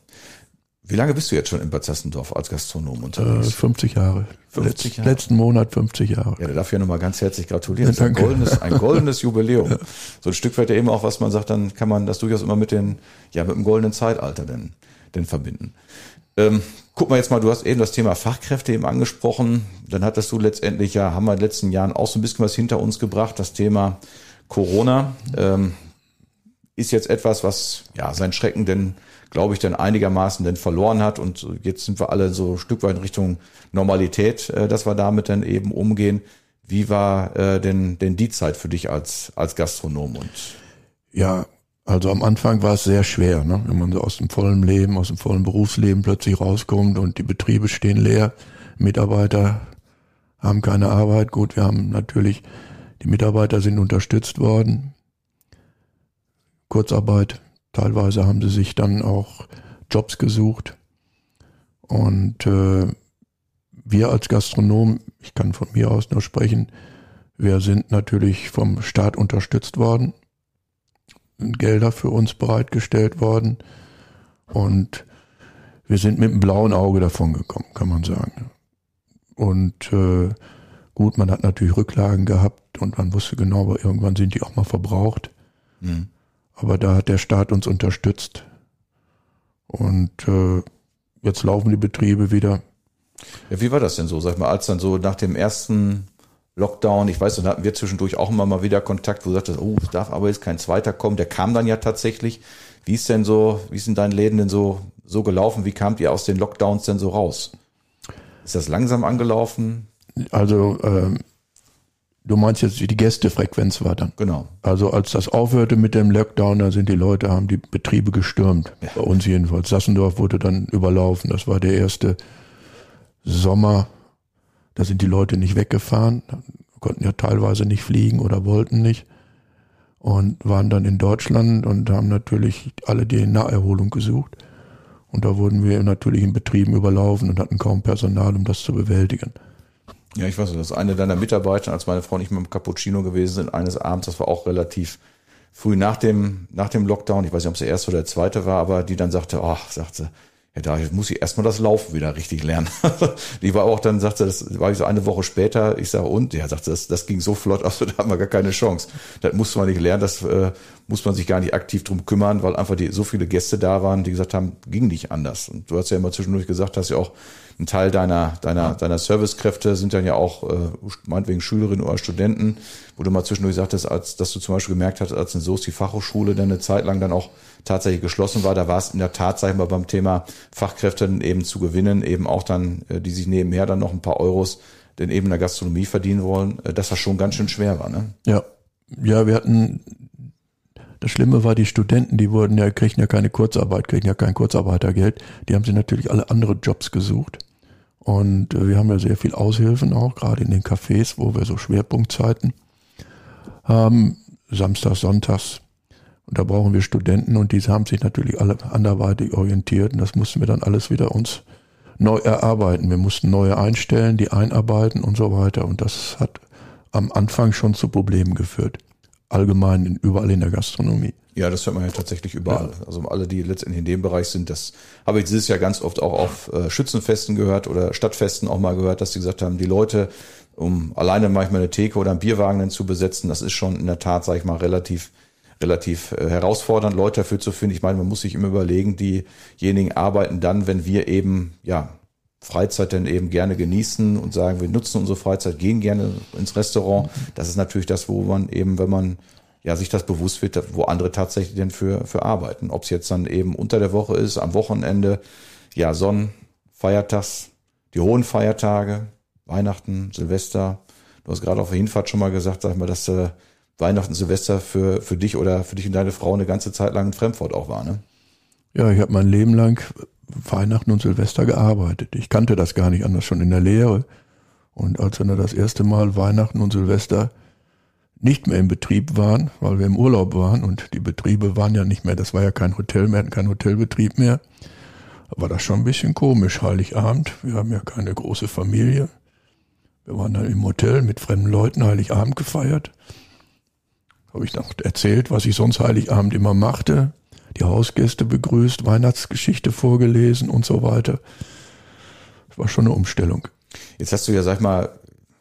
Wie lange bist du jetzt schon in Bad Sassendorf als Gastronom unterwegs? Äh, 50 Jahre. 50 Jahre. Letzten Monat 50 Jahre. Ja, da darf ich ja nochmal ganz herzlich gratulieren. Ja, das ist ein goldenes, ein goldenes Jubiläum. Ja. So ein Stück weit ja eben auch, was man sagt, dann kann man das durchaus immer mit den, ja, mit dem goldenen Zeitalter denn, denn verbinden. Ähm, guck mal jetzt mal, du hast eben das Thema Fachkräfte eben angesprochen. Dann hattest du letztendlich ja, haben wir in den letzten Jahren auch so ein bisschen was hinter uns gebracht, das Thema Corona ähm, ist jetzt etwas, was ja sein Schrecken denn, glaube ich, dann einigermaßen denn verloren hat und jetzt sind wir alle so ein Stück weit in Richtung Normalität, äh, dass wir damit dann eben umgehen. Wie war äh, denn denn die Zeit für dich als als Gastronom und ja, also am Anfang war es sehr schwer, ne? wenn man so aus dem vollen Leben, aus dem vollen Berufsleben plötzlich rauskommt und die Betriebe stehen leer, Mitarbeiter haben keine Arbeit. Gut, wir haben natürlich die Mitarbeiter sind unterstützt worden. Kurzarbeit. Teilweise haben sie sich dann auch Jobs gesucht. Und äh, wir als Gastronom, ich kann von mir aus nur sprechen, wir sind natürlich vom Staat unterstützt worden, Gelder für uns bereitgestellt worden und wir sind mit einem blauen Auge davon gekommen, kann man sagen. Und äh, Gut, man hat natürlich Rücklagen gehabt und man wusste genau, aber irgendwann sind die auch mal verbraucht. Mhm. Aber da hat der Staat uns unterstützt. Und äh, jetzt laufen die Betriebe wieder. Ja, wie war das denn so? Sag mal, als dann so nach dem ersten Lockdown, ich weiß, dann hatten wir zwischendurch auch immer mal wieder Kontakt, wo du sagtest, oh, es darf aber jetzt kein zweiter kommen. Der kam dann ja tatsächlich. Wie ist denn so, wie sind deinen Läden denn so, so gelaufen? Wie kamt ihr aus den Lockdowns denn so raus? Ist das langsam angelaufen? Also, ähm, du meinst jetzt, wie die Gästefrequenz war dann? Genau. Also, als das aufhörte mit dem Lockdown, da sind die Leute, haben die Betriebe gestürmt. Ja. Bei uns jedenfalls. Sassendorf wurde dann überlaufen. Das war der erste Sommer. Da sind die Leute nicht weggefahren, konnten ja teilweise nicht fliegen oder wollten nicht und waren dann in Deutschland und haben natürlich alle die Naherholung gesucht. Und da wurden wir natürlich in Betrieben überlaufen und hatten kaum Personal, um das zu bewältigen. Ja, ich weiß, das ist eine deiner Mitarbeiter, als meine Frau nicht mehr im Cappuccino gewesen sind, eines Abends, das war auch relativ früh nach dem, nach dem Lockdown, ich weiß nicht, ob es der erste oder der zweite war, aber die dann sagte, ach, sagte, ja, da muss ich erstmal das Laufen wieder richtig lernen. die war auch dann, sagte, das war ich so eine Woche später, ich sage, und? Ja, sagte, das, das ging so flott, also da haben wir gar keine Chance. Das musste man nicht lernen, das äh, muss man sich gar nicht aktiv drum kümmern, weil einfach die, so viele Gäste da waren, die gesagt haben, ging nicht anders. Und du hast ja immer zwischendurch gesagt, dass ja auch ein Teil deiner, deiner, deiner Servicekräfte sind dann ja auch, äh, meinetwegen Schülerinnen oder Studenten, wo du mal zwischendurch sagtest, als, dass du zum Beispiel gemerkt hast, als in Soest die Fachhochschule dann eine Zeit lang dann auch tatsächlich geschlossen war, da war es in der Tat, sag ich mal, beim Thema Fachkräfte eben zu gewinnen, eben auch dann, äh, die sich nebenher dann noch ein paar Euros denn eben in der Gastronomie verdienen wollen, äh, dass das schon ganz schön schwer war, ne? Ja. Ja, wir hatten das Schlimme war, die Studenten, die wurden ja, kriegen ja keine Kurzarbeit, kriegen ja kein Kurzarbeitergeld. Die haben sich natürlich alle andere Jobs gesucht. Und äh, wir haben ja sehr viel Aushilfen auch, gerade in den Cafés, wo wir so Schwerpunktzeiten haben, samstags, sonntags. Und da brauchen wir Studenten und diese haben sich natürlich alle anderweitig orientiert und das mussten wir dann alles wieder uns neu erarbeiten. Wir mussten neue einstellen, die einarbeiten und so weiter. Und das hat am Anfang schon zu Problemen geführt. Allgemein überall in der Gastronomie. Ja, das hört man ja tatsächlich überall. Ja. Also alle, die letztendlich in dem Bereich sind, das habe ich dieses Jahr ganz oft auch auf äh, Schützenfesten gehört oder Stadtfesten auch mal gehört, dass die gesagt haben, die Leute, um alleine manchmal eine Theke oder einen Bierwagen dann zu besetzen, das ist schon in der Tat, sage ich mal, relativ relativ äh, herausfordernd, Leute dafür zu finden. Ich meine, man muss sich immer überlegen, diejenigen arbeiten dann, wenn wir eben, ja, Freizeit dann eben gerne genießen und sagen, wir nutzen unsere Freizeit, gehen gerne ins Restaurant. Das ist natürlich das, wo man eben, wenn man ja, sich das bewusst wird, wo andere tatsächlich denn für, für arbeiten. Ob es jetzt dann eben unter der Woche ist, am Wochenende, ja, Sonnen, Feiertags, die hohen Feiertage, Weihnachten, Silvester. Du hast gerade auf der Hinfahrt schon mal gesagt, sag mal, dass äh, Weihnachten, Silvester für, für dich oder für dich und deine Frau eine ganze Zeit lang ein Fremdwort auch war, ne? Ja, ich habe mein Leben lang Weihnachten und Silvester gearbeitet. Ich kannte das gar nicht anders schon in der Lehre. Und als wir das erste Mal Weihnachten und Silvester nicht mehr im Betrieb waren, weil wir im Urlaub waren und die Betriebe waren ja nicht mehr, das war ja kein Hotel mehr, kein Hotelbetrieb mehr, war das schon ein bisschen komisch, Heiligabend. Wir haben ja keine große Familie. Wir waren dann im Hotel mit fremden Leuten Heiligabend gefeiert. Habe ich noch erzählt, was ich sonst Heiligabend immer machte. Die Hausgäste begrüßt, Weihnachtsgeschichte vorgelesen und so weiter. Das war schon eine Umstellung. Jetzt hast du ja, sag ich mal,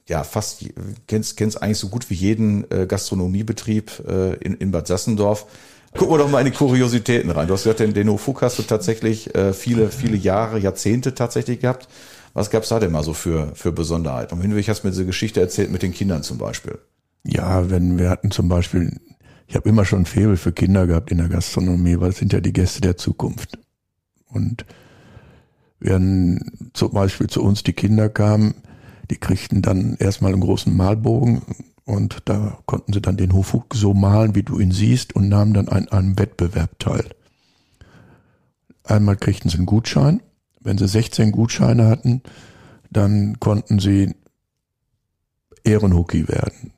ja fast kennst kennst eigentlich so gut wie jeden äh, Gastronomiebetrieb äh, in, in Bad Sassendorf. Gucken wir doch mal in die Kuriositäten rein. Du hast gesagt, den, den Hofuk hast du tatsächlich äh, viele, viele Jahre, Jahrzehnte tatsächlich gehabt. Was gab's da denn mal so für, für Besonderheiten? Und Hinweg hast du mir diese Geschichte erzählt mit den Kindern zum Beispiel. Ja, wenn wir hatten zum Beispiel, ich habe immer schon Febel für Kinder gehabt in der Gastronomie, weil es sind ja die Gäste der Zukunft. Und wenn zum Beispiel zu uns die Kinder kamen, die kriegten dann erstmal einen großen Malbogen und da konnten sie dann den Hofuk so malen, wie du ihn siehst und nahmen dann an einem Wettbewerb teil. Einmal kriegten sie einen Gutschein. Wenn sie 16 Gutscheine hatten, dann konnten sie Ehrenhucki werden.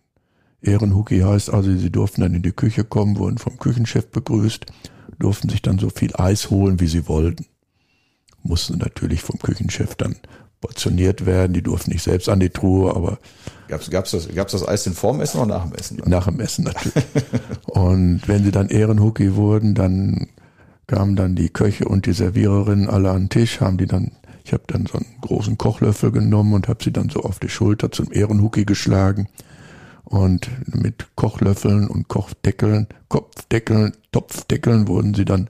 Ehrenhucki heißt also, sie durften dann in die Küche kommen, wurden vom Küchenchef begrüßt, durften sich dann so viel Eis holen, wie sie wollten. Mussten natürlich vom Küchenchef dann portioniert werden. Die durften nicht selbst an die Truhe, aber. Gab's, gab's das, gab's das Eis denn vorm Essen oder nach dem Essen? Nach dem Essen natürlich. und wenn sie dann Ehrenhucki wurden, dann kamen dann die Köche und die Serviererinnen alle an den Tisch, haben die dann, ich habe dann so einen großen Kochlöffel genommen und habe sie dann so auf die Schulter zum Ehrenhucki geschlagen. Und mit Kochlöffeln und Kochdeckeln, Kopfdeckeln, Topfdeckeln wurden sie dann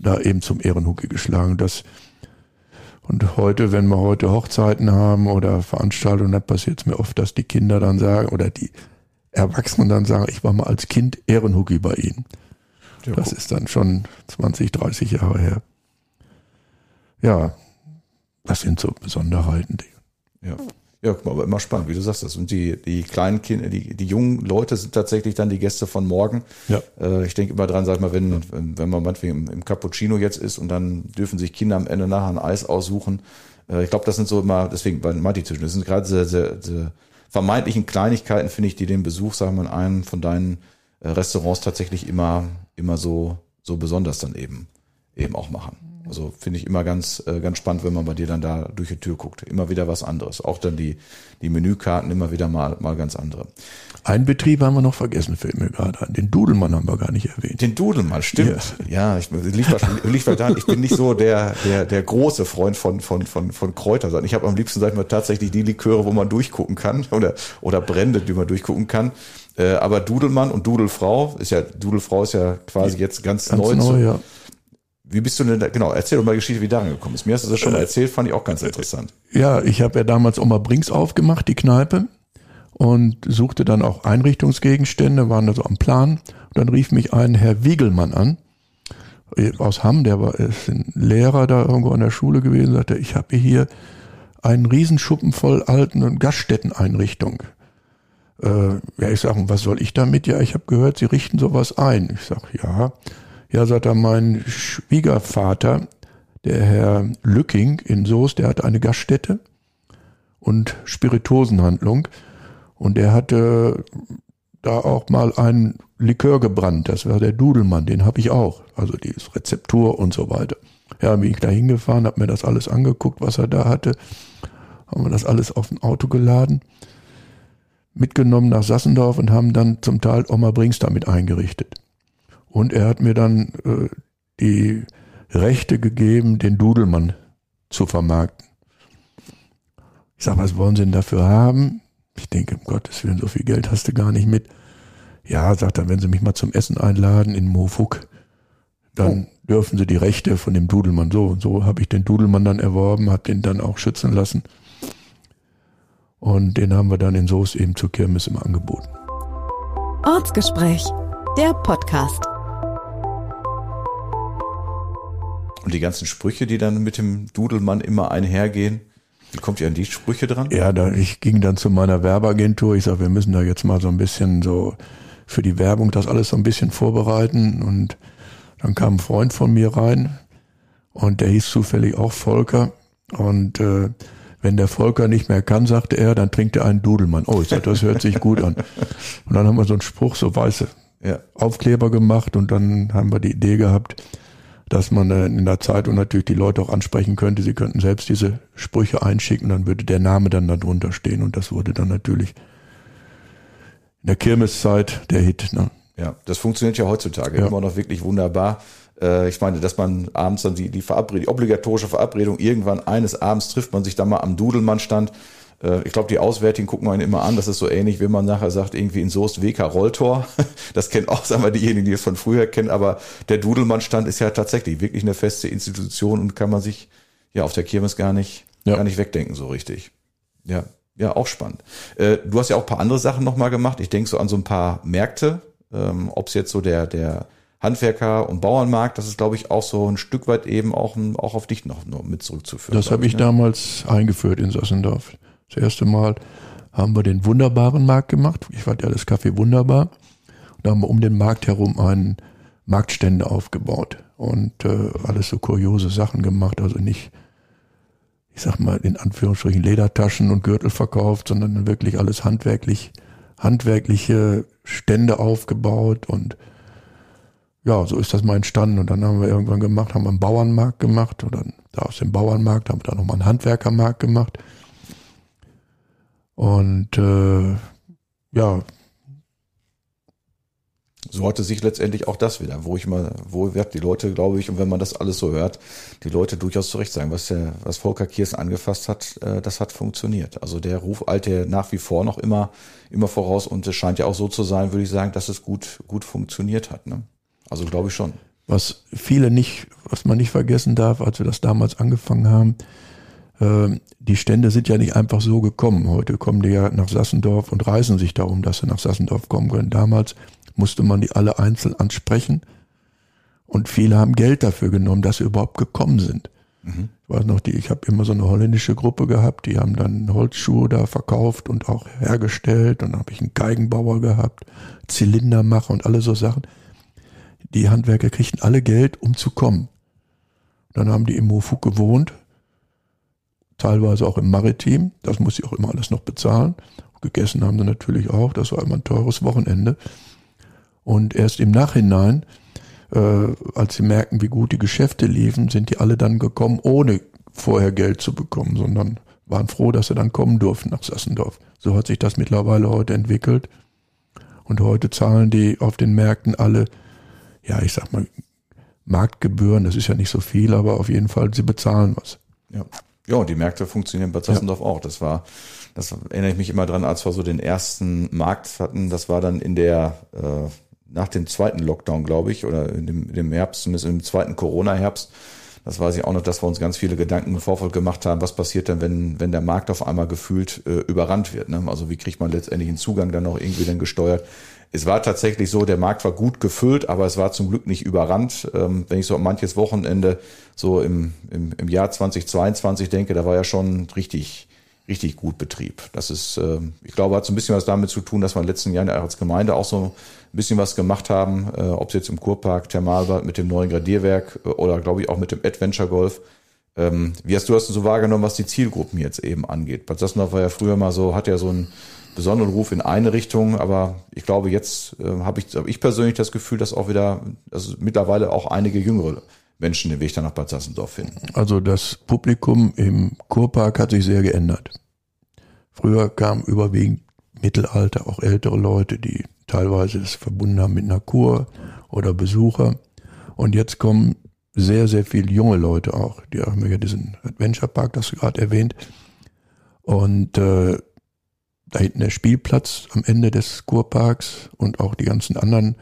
da eben zum Ehrenhucke geschlagen. Das und heute, wenn wir heute Hochzeiten haben oder Veranstaltungen, dann passiert es mir oft, dass die Kinder dann sagen oder die Erwachsenen dann sagen, ich war mal als Kind Ehrenhucki bei ihnen. Ja, das ist dann schon 20, 30 Jahre her. Ja, das sind so Besonderheiten. Ja. Ja, guck mal, aber immer spannend, wie du sagst das. Und die, die kleinen Kinder, die, die jungen Leute sind tatsächlich dann die Gäste von morgen. Ja. Äh, ich denke immer dran, sag mal, wenn, wenn man manchmal im, im Cappuccino jetzt ist und dann dürfen sich Kinder am Ende nachher ein Eis aussuchen. Äh, ich glaube, das sind so immer, deswegen bei den Multitischen, das sind gerade sehr, sehr, sehr vermeintlichen Kleinigkeiten, finde ich, die den Besuch, sagen wir mal, in einem von deinen äh, Restaurants tatsächlich immer, immer so, so besonders dann eben, eben auch machen. Also finde ich immer ganz, äh, ganz spannend, wenn man bei dir dann da durch die Tür guckt. Immer wieder was anderes. Auch dann die, die Menükarten immer wieder mal, mal ganz andere. Einen Betrieb haben wir noch vergessen, fällt mir gerade an. Den Dudelmann haben wir gar nicht erwähnt. Den Dudelmann, stimmt. Ja, ja ich, liegt, liegt daran, ich bin nicht so der, der, der große Freund von, von, von, von Kräutern, sondern ich habe am liebsten, sag ich mal, tatsächlich die Liköre, wo man durchgucken kann oder, oder Brände, die man durchgucken kann. Äh, aber Dudelmann und Dudelfrau ist ja, Dudelfrau ist ja quasi jetzt ganz, ganz neu. neu zu, ja wie bist du denn da, genau, erzähl doch mal Geschichte, wie daran gekommen ist. Mir hast du das schon mal äh, erzählt, fand ich auch ganz interessant. Ja, ich habe ja damals Oma Brinks aufgemacht, die Kneipe, und suchte dann auch Einrichtungsgegenstände, waren da so am Plan. Und dann rief mich ein Herr Wiegelmann an, äh, aus Hamm, der war ist ein Lehrer da irgendwo an der Schule gewesen, sagte, ich habe hier einen Riesenschuppen voll alten und Gaststätteneinrichtung. Äh, ja, ich sage, was soll ich damit? Ja, ich habe gehört, Sie richten sowas ein. Ich sag, ja. Ja, sagt er, mein Schwiegervater, der Herr Lücking in Soest, der hatte eine Gaststätte und Spiritosenhandlung und der hatte da auch mal einen Likör gebrannt, das war der Dudelmann, den habe ich auch, also die Rezeptur und so weiter. Ja, bin ich da hingefahren, habe mir das alles angeguckt, was er da hatte, haben wir das alles auf ein Auto geladen, mitgenommen nach Sassendorf und haben dann zum Teil Oma Brings damit eingerichtet. Und er hat mir dann äh, die Rechte gegeben, den Dudelmann zu vermarkten. Ich sag, was wollen Sie denn dafür haben? Ich denke, um Gottes Willen, so viel Geld hast du gar nicht mit. Ja, sagt er, wenn Sie mich mal zum Essen einladen in Mofuk, dann oh. dürfen Sie die Rechte von dem Dudelmann so und so habe ich den Dudelmann dann erworben, habe den dann auch schützen lassen. Und den haben wir dann in Soest eben zur Kirmes im Angebot. Ortsgespräch, der Podcast. Und die ganzen Sprüche, die dann mit dem Dudelmann immer einhergehen, wie kommt ihr an die Sprüche dran? Ja, da, ich ging dann zu meiner Werbeagentur. Ich sage, wir müssen da jetzt mal so ein bisschen so für die Werbung das alles so ein bisschen vorbereiten. Und dann kam ein Freund von mir rein und der hieß zufällig auch Volker. Und äh, wenn der Volker nicht mehr kann, sagte er, dann trinkt er einen Dudelmann. Oh, ich sag, das hört sich gut an. Und dann haben wir so einen Spruch, so weiße ja. Aufkleber gemacht und dann haben wir die Idee gehabt, dass man äh, in der Zeitung natürlich die Leute auch ansprechen könnte. Sie könnten selbst diese Sprüche einschicken, dann würde der Name dann darunter stehen und das wurde dann natürlich in der Kirmeszeit der Hit. Ne? Ja, das funktioniert ja heutzutage ja. immer noch wirklich wunderbar. Äh, ich meine, dass man abends dann die, die Verabredung, die obligatorische Verabredung, irgendwann eines Abends trifft man sich dann mal am Dudelmannstand äh, ich glaube, die Auswärtigen gucken einen immer an. Das ist so ähnlich, wenn man nachher sagt, irgendwie in Soest WK Rolltor. Das kennt auch, sagen wir, diejenigen, die es von früher kennen. Aber der Dudelmannstand ist ja tatsächlich wirklich eine feste Institution und kann man sich ja auf der Kirmes gar nicht, ja. gar nicht wegdenken so richtig. Ja, ja, auch spannend. Äh, du hast ja auch ein paar andere Sachen nochmal gemacht. Ich denke so an so ein paar Märkte. Ähm, Ob es jetzt so der, der Handwerker- und Bauernmarkt, das ist, glaube ich, auch so ein Stück weit eben auch, auch auf dich noch, mit zurückzuführen. Das habe ich, ne? damals eingeführt in Sassendorf. Das erste Mal haben wir den wunderbaren Markt gemacht. Ich fand ja das Café wunderbar. Und da haben wir um den Markt herum einen Marktstände aufgebaut und äh, alles so kuriose Sachen gemacht. Also nicht, ich sag mal, in Anführungsstrichen Ledertaschen und Gürtel verkauft, sondern wirklich alles handwerklich, handwerkliche Stände aufgebaut und ja, so ist das mal entstanden. Und dann haben wir irgendwann gemacht, haben wir einen Bauernmarkt gemacht und dann da aus dem Bauernmarkt haben wir dann nochmal einen Handwerkermarkt gemacht. Und äh, ja. so hatte sich letztendlich auch das wieder, wo ich mal, wo wird die Leute, glaube ich, und wenn man das alles so hört, die Leute durchaus zurecht sagen, was der, was Volker Kiers angefasst hat, äh, das hat funktioniert. Also der Ruf eilte nach wie vor noch immer, immer voraus und es scheint ja auch so zu sein, würde ich sagen, dass es gut, gut funktioniert hat. Ne? Also glaube ich schon. Was viele nicht, was man nicht vergessen darf, als wir das damals angefangen haben, die Stände sind ja nicht einfach so gekommen. Heute kommen die ja nach Sassendorf und reisen sich darum, dass sie nach Sassendorf kommen können. Damals musste man die alle einzeln ansprechen und viele haben Geld dafür genommen, dass sie überhaupt gekommen sind. Mhm. Ich weiß noch, die, ich habe immer so eine holländische Gruppe gehabt, die haben dann Holzschuhe da verkauft und auch hergestellt. Und dann habe ich einen Geigenbauer gehabt, Zylindermacher und alle so Sachen. Die Handwerker kriegten alle Geld, um zu kommen. Dann haben die im Mofuk gewohnt teilweise auch im Maritim. Das muss ich auch immer alles noch bezahlen. Gegessen haben sie natürlich auch. Das war immer ein teures Wochenende. Und erst im Nachhinein, äh, als sie merken, wie gut die Geschäfte liefen, sind die alle dann gekommen, ohne vorher Geld zu bekommen, sondern waren froh, dass sie dann kommen durften nach Sassendorf. So hat sich das mittlerweile heute entwickelt. Und heute zahlen die auf den Märkten alle, ja, ich sag mal, Marktgebühren, das ist ja nicht so viel, aber auf jeden Fall, sie bezahlen was. Ja. Ja, und die Märkte funktionieren bei Zassendorf ja. auch. Das war, das erinnere ich mich immer dran, als wir so den ersten Markt hatten. Das war dann in der, äh, nach dem zweiten Lockdown, glaube ich, oder in dem, in dem Herbst, zumindest im zweiten Corona-Herbst. Das weiß ich auch noch, dass wir uns ganz viele Gedanken im Vorfeld gemacht haben, was passiert denn, wenn, wenn der Markt auf einmal gefühlt äh, überrannt wird. Ne? Also wie kriegt man letztendlich einen Zugang dann noch irgendwie dann gesteuert? Es war tatsächlich so, der Markt war gut gefüllt, aber es war zum Glück nicht überrannt. Ähm, wenn ich so an manches Wochenende so im, im, im Jahr 2022 denke, da war ja schon richtig, richtig gut Betrieb. Das ist, äh, ich glaube, hat so ein bisschen was damit zu tun, dass wir in den letzten Jahren als Gemeinde auch so ein bisschen was gemacht haben, äh, ob es jetzt im Kurpark Thermalbad mit dem neuen Gradierwerk äh, oder glaube ich auch mit dem Adventure Golf. Ähm, wie hast du das so wahrgenommen, was die Zielgruppen jetzt eben angeht? Bad Sassendorf war ja früher mal so, hat ja so ein besonderen Ruf in eine Richtung, aber ich glaube, jetzt äh, habe ich, hab ich persönlich das Gefühl, dass auch wieder, also mittlerweile auch einige jüngere Menschen den Weg dann nach Bad Sassendorf finden. Also das Publikum im Kurpark hat sich sehr geändert. Früher kamen überwiegend Mittelalter, auch ältere Leute, die teilweise es verbunden haben mit einer Kur oder Besucher. Und jetzt kommen sehr, sehr viele junge Leute auch. Die haben ja diesen Adventure Park, das du gerade erwähnt. Und äh, da hinten der Spielplatz am Ende des Kurparks und auch die ganzen anderen,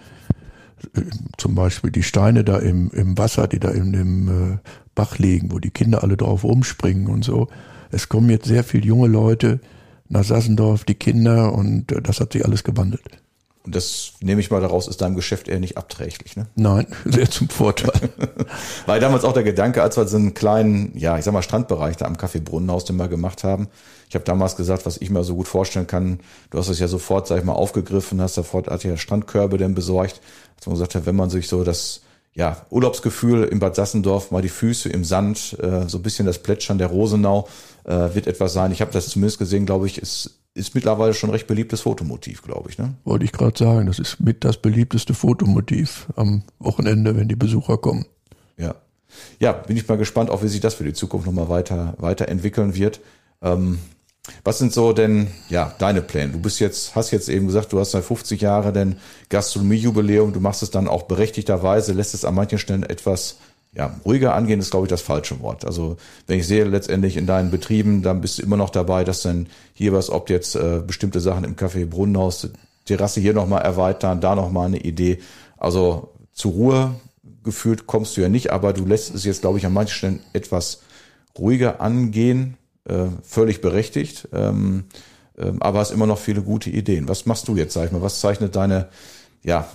äh, zum Beispiel die Steine da im, im Wasser, die da in dem äh, Bach liegen, wo die Kinder alle drauf rumspringen und so. Es kommen jetzt sehr viele junge Leute nach Sassendorf, die Kinder und äh, das hat sich alles gewandelt. Und das nehme ich mal daraus, ist deinem Geschäft eher nicht abträglich, ne? Nein, sehr zum Vorteil. Weil damals auch der Gedanke, als wir so einen kleinen, ja, ich sag mal, Strandbereich da am Café Brunnenhaus den wir gemacht haben. Ich habe damals gesagt, was ich mir so gut vorstellen kann, du hast es ja sofort, sag ich mal, aufgegriffen, hast sofort, ja Strandkörbe denn besorgt. Als man gesagt hat, wenn man sich so das, ja, Urlaubsgefühl im Bad Sassendorf, mal die Füße im Sand, äh, so ein bisschen das Plätschern der Rosenau, äh, wird etwas sein. Ich habe das zumindest gesehen, glaube ich, ist ist mittlerweile schon ein recht beliebtes Fotomotiv, glaube ich. Ne? Wollte ich gerade sagen, das ist mit das beliebteste Fotomotiv am Wochenende, wenn die Besucher kommen. Ja. Ja, bin ich mal gespannt, auch wie sich das für die Zukunft nochmal weiter, weiterentwickeln wird. Ähm, was sind so denn, ja, deine Pläne? Du bist jetzt, hast jetzt eben gesagt, du hast seit 50 Jahre denn Gastronomiejubiläum, du machst es dann auch berechtigterweise, lässt es an manchen Stellen etwas ja, ruhiger angehen ist, glaube ich, das falsche Wort. Also wenn ich sehe letztendlich in deinen Betrieben, dann bist du immer noch dabei, dass dann hier was, ob jetzt äh, bestimmte Sachen im Café Brunnenhaus, Terrasse hier nochmal erweitern, da nochmal eine Idee. Also zur Ruhe gefühlt kommst du ja nicht, aber du lässt es jetzt, glaube ich, an manchen Stellen etwas ruhiger angehen, äh, völlig berechtigt. Ähm, äh, aber hast immer noch viele gute Ideen. Was machst du jetzt, sag ich mal? Was zeichnet deine, ja,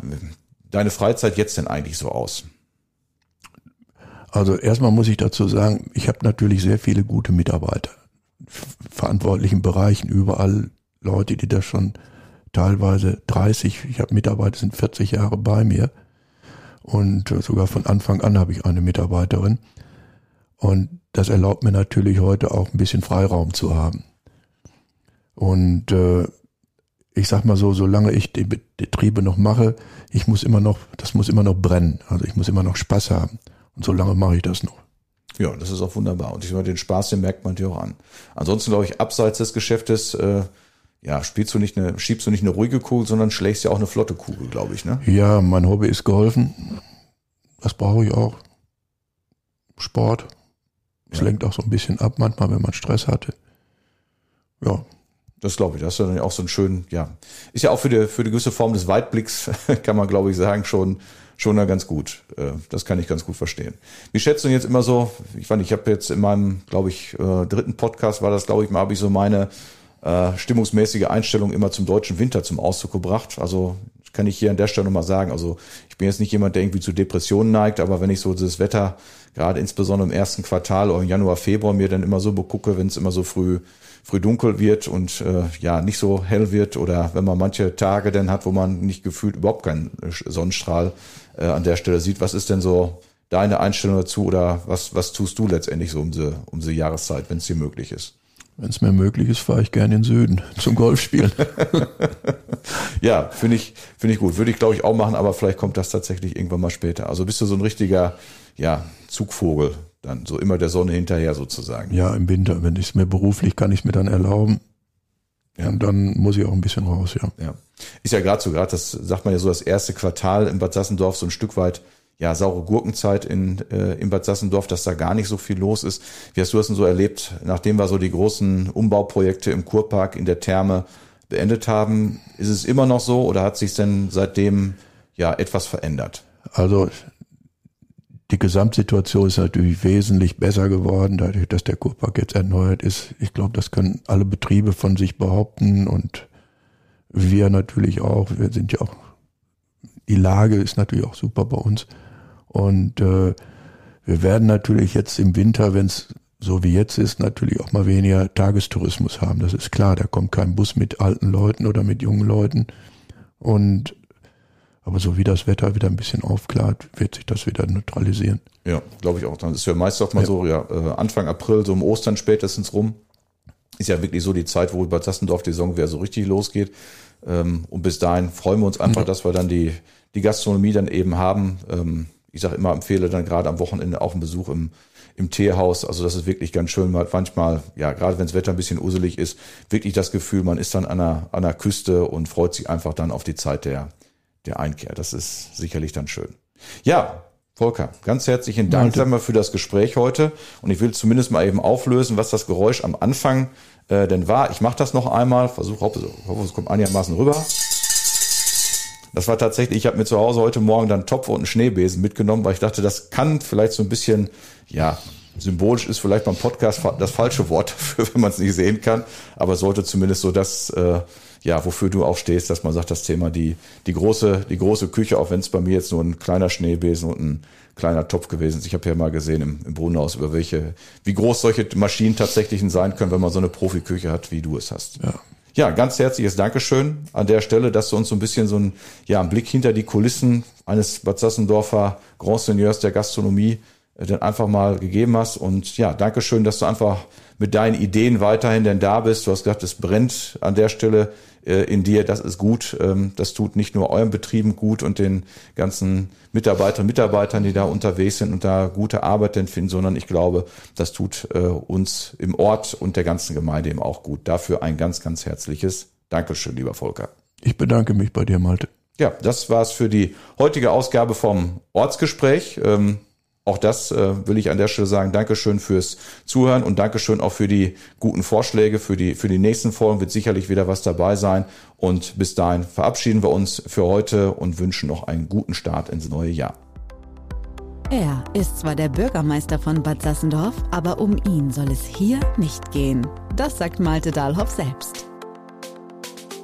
deine Freizeit jetzt denn eigentlich so aus? Also erstmal muss ich dazu sagen, ich habe natürlich sehr viele gute Mitarbeiter, verantwortlichen Bereichen überall Leute, die das schon teilweise 30, ich habe Mitarbeiter, sind 40 Jahre bei mir und sogar von Anfang an habe ich eine Mitarbeiterin und das erlaubt mir natürlich heute auch ein bisschen Freiraum zu haben. Und äh, ich sag mal so, solange ich die Betriebe noch mache, ich muss immer noch, das muss immer noch brennen. Also ich muss immer noch Spaß haben. Und so lange mache ich das noch. Ja, das ist auch wunderbar. Und ich meine, den Spaß, den merkt man dir auch an. Ansonsten glaube ich, abseits des Geschäftes, äh, ja, spielst du nicht eine, schiebst du nicht eine ruhige Kugel, sondern schlägst ja auch eine flotte Kugel, glaube ich, ne? Ja, mein Hobby ist geholfen. Das brauche ich auch. Sport. Es ja. lenkt auch so ein bisschen ab, manchmal, wenn man Stress hatte. Ja. Das glaube ich. Das ist dann auch so ein schön, ja. Ist ja auch für die, für die gewisse Form des Weitblicks, kann man, glaube ich, sagen, schon, schon da ganz gut. Äh, das kann ich ganz gut verstehen. Wie schätzt du jetzt immer so, ich fand, ich habe jetzt in meinem, glaube ich, äh, dritten Podcast war das, glaube ich, mal habe ich so meine äh, stimmungsmäßige Einstellung immer zum deutschen Winter zum Ausdruck gebracht. Also kann ich hier an der Stelle nochmal sagen. Also ich bin jetzt nicht jemand, der irgendwie zu Depressionen neigt, aber wenn ich so dieses Wetter, gerade insbesondere im ersten Quartal oder im Januar, Februar, mir dann immer so begucke, wenn es immer so früh früh dunkel wird und äh, ja nicht so hell wird oder wenn man manche Tage dann hat, wo man nicht gefühlt überhaupt keinen Sonnenstrahl äh, an der Stelle sieht. Was ist denn so deine Einstellung dazu oder was, was tust du letztendlich so um diese, um diese Jahreszeit, wenn es dir möglich ist? Wenn es mir möglich ist, fahre ich gerne in den Süden zum Golfspielen. ja, finde ich, finde ich gut. Würde ich, glaube ich, auch machen, aber vielleicht kommt das tatsächlich irgendwann mal später. Also bist du so ein richtiger, ja, Zugvogel, dann so immer der Sonne hinterher sozusagen. Ja, im Winter, wenn ich es mir beruflich kann ich es mir dann erlauben. Ja. Und dann muss ich auch ein bisschen raus, ja. Ja. Ist ja gerade so, gerade das sagt man ja so, das erste Quartal in Bad Sassendorf so ein Stück weit ja, saure Gurkenzeit in, äh, in Bad Sassendorf, dass da gar nicht so viel los ist. Wie hast du das denn so erlebt, nachdem wir so die großen Umbauprojekte im Kurpark, in der Therme beendet haben? Ist es immer noch so oder hat sich denn seitdem ja etwas verändert? Also die Gesamtsituation ist natürlich wesentlich besser geworden, dadurch, dass der Kurpark jetzt erneuert ist. Ich glaube, das können alle Betriebe von sich behaupten und wir natürlich auch. Wir sind ja auch, die Lage ist natürlich auch super bei uns. Und äh, wir werden natürlich jetzt im Winter, wenn es so wie jetzt ist, natürlich auch mal weniger Tagestourismus haben. Das ist klar. Da kommt kein Bus mit alten Leuten oder mit jungen Leuten. Und aber so wie das Wetter wieder ein bisschen aufklart, wird sich das wieder neutralisieren. Ja, glaube ich auch. Dann ist ja meist auch mal ja. so, ja, äh, Anfang April, so um Ostern spätestens rum. Ist ja wirklich so die Zeit, wo bei Sassendorf die Saison wieder so richtig losgeht. Ähm, und bis dahin freuen wir uns einfach, ja. dass wir dann die, die Gastronomie dann eben haben. Ich sage immer, empfehle dann gerade am Wochenende auch einen Besuch im, im Teehaus. Also das ist wirklich ganz schön. Man hat manchmal, ja, gerade wenn das Wetter ein bisschen uselig ist, wirklich das Gefühl, man ist dann an der, an der Küste und freut sich einfach dann auf die Zeit der, der Einkehr. Das ist sicherlich dann schön. Ja, Volker, ganz herzlichen Dank wir, für das Gespräch heute. Und ich will zumindest mal eben auflösen, was das Geräusch am Anfang äh, denn war. Ich mache das noch einmal, versuche, hoffe, hoffe, es kommt einigermaßen rüber. Das war tatsächlich, ich habe mir zu Hause heute Morgen dann Topf und einen Schneebesen mitgenommen, weil ich dachte, das kann vielleicht so ein bisschen, ja, symbolisch ist vielleicht beim Podcast das falsche Wort dafür, wenn man es nicht sehen kann, aber sollte zumindest so das, äh, ja, wofür du auch stehst, dass man sagt, das Thema die, die große, die große Küche, auch wenn es bei mir jetzt nur ein kleiner Schneebesen und ein kleiner Topf gewesen ist. Ich habe ja mal gesehen im, im Brunnenhaus, über welche, wie groß solche Maschinen tatsächlich sein können, wenn man so eine Profiküche hat, wie du es hast. Ja. Ja, ganz herzliches Dankeschön an der Stelle, dass du uns so ein bisschen so ein, ja, einen Blick hinter die Kulissen eines Bad Sassendorfer Grand Seigneurs der Gastronomie äh, dann einfach mal gegeben hast. Und ja, Dankeschön, dass du einfach mit deinen Ideen weiterhin denn da bist. Du hast gesagt, es brennt an der Stelle in dir. Das ist gut. Ähm, das tut nicht nur euren Betrieben gut und den ganzen Mitarbeiterinnen und Mitarbeitern, die da unterwegs sind und da gute Arbeit finden, sondern ich glaube, das tut äh, uns im Ort und der ganzen Gemeinde eben auch gut. Dafür ein ganz, ganz herzliches Dankeschön, lieber Volker. Ich bedanke mich bei dir, Malte. Ja, das war's für die heutige Ausgabe vom Ortsgespräch. Auch das äh, will ich an der Stelle sagen. Dankeschön fürs Zuhören und Dankeschön auch für die guten Vorschläge. Für die, für die nächsten Folgen wird sicherlich wieder was dabei sein. Und bis dahin verabschieden wir uns für heute und wünschen noch einen guten Start ins neue Jahr. Er ist zwar der Bürgermeister von Bad Sassendorf, aber um ihn soll es hier nicht gehen. Das sagt Malte Dahlhoff selbst.